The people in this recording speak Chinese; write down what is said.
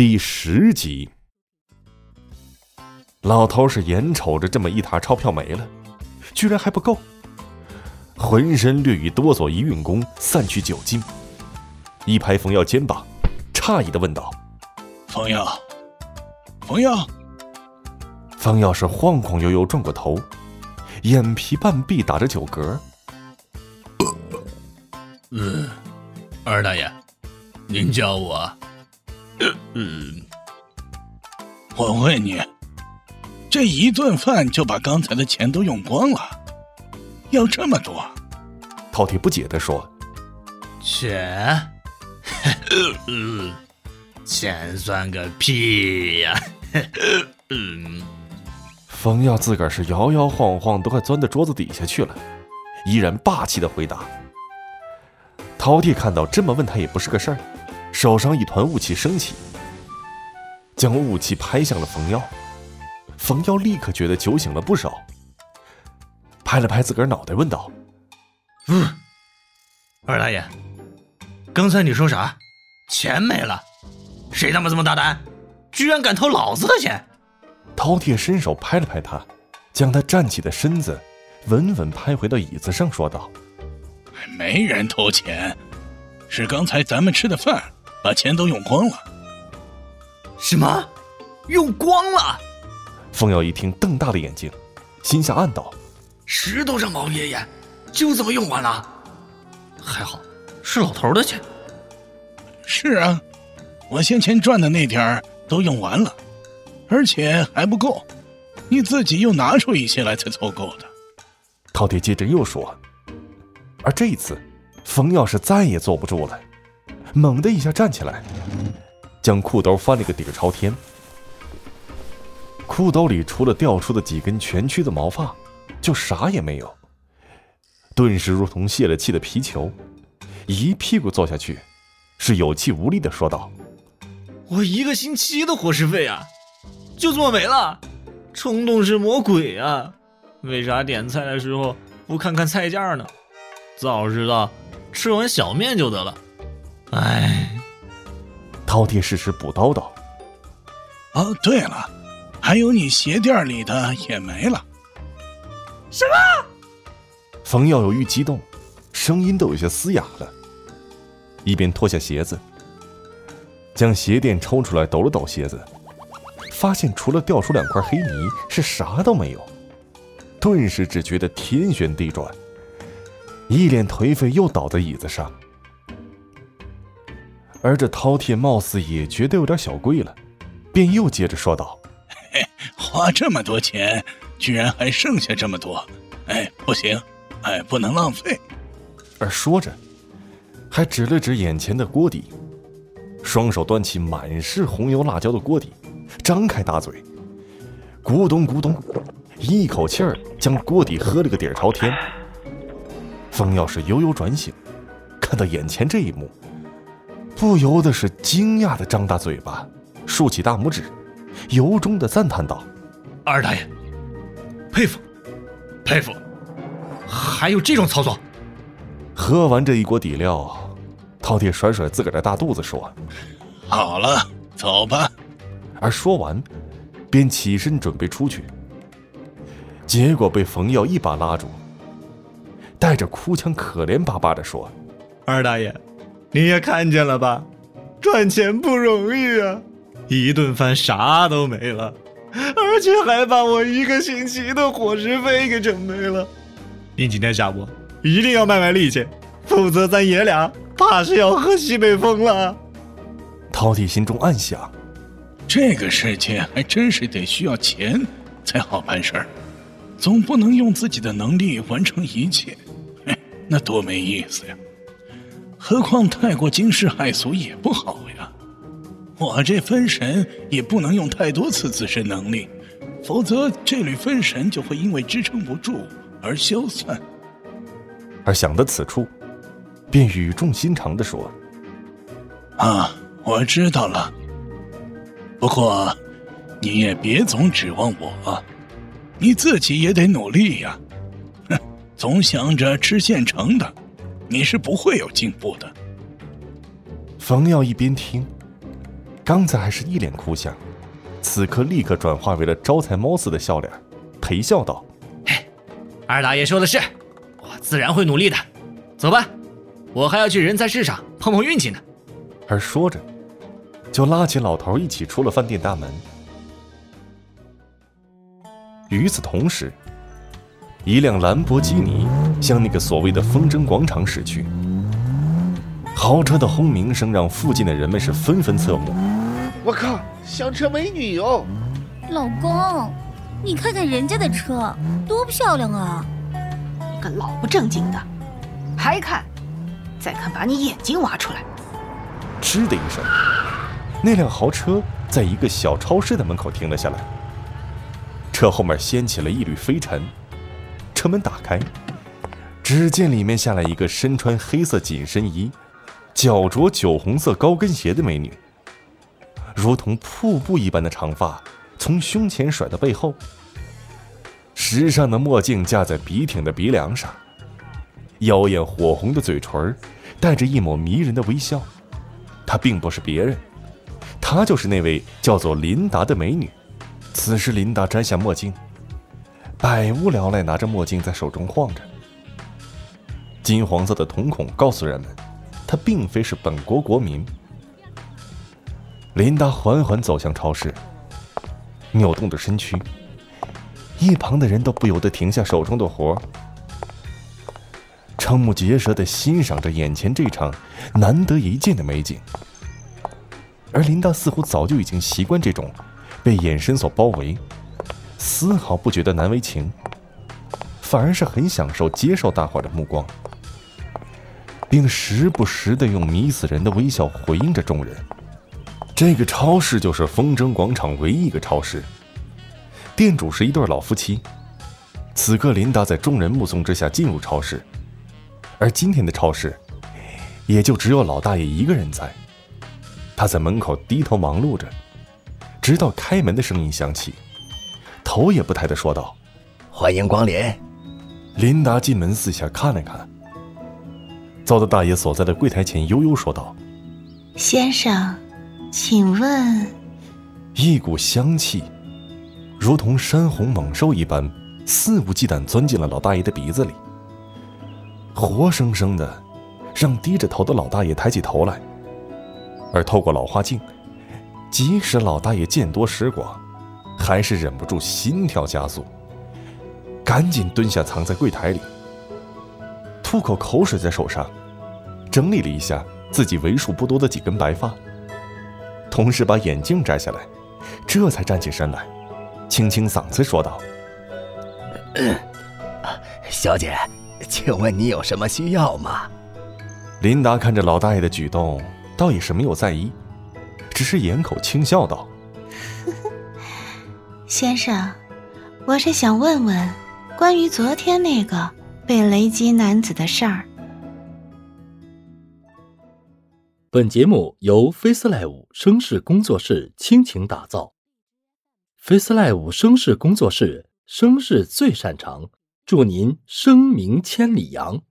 第十集，老头是眼瞅着这么一沓钞票没了，居然还不够，浑身略一哆嗦，一运功，散去酒精，一拍冯耀肩膀，诧异的问道：“冯耀，冯耀。”冯耀是晃晃悠悠转过头，眼皮半闭，打着酒嗝。嗯，二大爷，您叫我。嗯，我问你，这一顿饭就把刚才的钱都用光了，要这么多？饕餮不解的说：“钱，钱算 个屁呀！”嗯，冯耀自个儿是摇摇晃晃，都快钻到桌子底下去了，依然霸气的回答。饕餮看到这么问他也不是个事儿。手上一团雾气升起，将雾气拍向了冯耀。冯耀立刻觉得酒醒了不少，拍了拍自个儿脑袋，问道：“嗯，二大爷，刚才你说啥？钱没了？谁他妈这么大胆，居然敢偷老子的钱？”饕餮伸手拍了拍他，将他站起的身子稳稳拍回到椅子上，说道：“没人偷钱，是刚才咱们吃的饭。”把钱都用光了，什么？用光了？冯耀一听，瞪大了眼睛，心下暗道：“石头上毛爷爷，就这么用完了？还好是老头的钱。”是啊，我先前赚的那点儿都用完了，而且还不够，你自己又拿出一些来才凑够的。饕餮接着又说：“而这一次，冯耀是再也坐不住了。”猛地一下站起来，将裤兜翻了个底朝天。裤兜里除了掉出的几根蜷曲的毛发，就啥也没有。顿时如同泄了气的皮球，一屁股坐下去，是有气无力的说道：“我一个星期的伙食费啊，就这么没了！冲动是魔鬼啊！为啥点菜的时候不看看菜价呢？早知道吃碗小面就得了。”哎，饕餮适时补叨道：“哦，对了，还有你鞋垫里的也没了。”什么？冯耀有愈激动，声音都有些嘶哑了。一边脱下鞋子，将鞋垫抽出来抖了抖鞋子，发现除了掉出两块黑泥，是啥都没有。顿时只觉得天旋地转，一脸颓废，又倒在椅子上。而这饕餮貌似也觉得有点小贵了，便又接着说道：“嘿花这么多钱，居然还剩下这么多，哎，不行，哎，不能浪费。”而说着，还指了指眼前的锅底，双手端起满是红油辣椒的锅底，张开大嘴，咕咚咕咚，一口气儿将锅底喝了个底儿朝天。风耀是悠悠转醒，看到眼前这一幕。不由得是惊讶的张大嘴巴，竖起大拇指，由衷的赞叹道：“二大爷，佩服，佩服，还有这种操作！”喝完这一锅底料，饕餮甩甩自个儿的大肚子说：“好了，走吧。”而说完，便起身准备出去，结果被冯耀一把拉住，带着哭腔，可怜巴巴的说：“二大爷。”你也看见了吧，赚钱不容易啊！一顿饭啥都没了，而且还把我一个星期的伙食费给整没了。你今天下午一定要卖卖力气，否则咱爷俩怕是要喝西北风了。饕餮心中暗想：这个世界还真是得需要钱才好办事儿，总不能用自己的能力完成一切，那多没意思呀！何况太过惊世骇俗也不好呀！我这分神也不能用太多次自身能力，否则这缕分神就会因为支撑不住而消散。而想到此处，便语重心长地说：“啊，我知道了。不过，你也别总指望我，你自己也得努力呀！哼，总想着吃现成的。”你是不会有进步的。冯耀一边听，刚才还是一脸哭相，此刻立刻转化为了招财猫似的笑脸，陪笑道：“嘿，二大爷说的是，我自然会努力的。走吧，我还要去人才市场碰碰运气呢。”而说着，就拉起老头一起出了饭店大门。与此同时，一辆兰博基尼向那个所谓的风筝广场驶去。豪车的轰鸣声让附近的人们是纷纷侧目。我靠，香车美女哟！老公，你看看人家的车多漂亮啊！你个老不正经的，还看？再看把你眼睛挖出来！嗤的一声，那辆豪车在一个小超市的门口停了下来。车后面掀起了一缕飞尘，车门打开，只见里面下来一个身穿黑色紧身衣。脚着酒红色高跟鞋的美女，如同瀑布一般的长发从胸前甩到背后，时尚的墨镜架在笔挺的鼻梁上，妖艳火红的嘴唇带着一抹迷人的微笑。她并不是别人，她就是那位叫做琳达的美女。此时，琳达摘下墨镜，百无聊赖拿着墨镜在手中晃着，金黄色的瞳孔告诉人们。他并非是本国国民。琳达缓缓走向超市，扭动着身躯，一旁的人都不由得停下手中的活，瞠目结舌的欣赏着眼前这场难得一见的美景。而琳达似乎早就已经习惯这种被眼神所包围，丝毫不觉得难为情，反而是很享受接受大伙的目光。并时不时的用迷死人的微笑回应着众人。这个超市就是风筝广场唯一一个超市，店主是一对老夫妻。此刻，琳达在众人目送之下进入超市，而今天的超市也就只有老大爷一个人在。他在门口低头忙碌着，直到开门的声音响起，头也不抬的说道：“欢迎光临。”琳达进门四下看了看。遭到大爷所在的柜台前，悠悠说道：“先生，请问……”一股香气，如同山洪猛兽一般，肆无忌惮钻进了老大爷的鼻子里，活生生的让低着头的老大爷抬起头来。而透过老花镜，即使老大爷见多识广，还是忍不住心跳加速，赶紧蹲下藏在柜台里，吐口口水在手上。整理了一下自己为数不多的几根白发，同时把眼镜摘下来，这才站起身来，清清嗓子说道：“小姐，请问你有什么需要吗？”琳达看着老大爷的举动，倒也是没有在意，只是掩口轻笑道：“先生，我是想问问关于昨天那个被雷击男子的事儿。”本节目由 FaceLive 声势工作室倾情打造，FaceLive 声势工作室声势最擅长，祝您声名千里扬。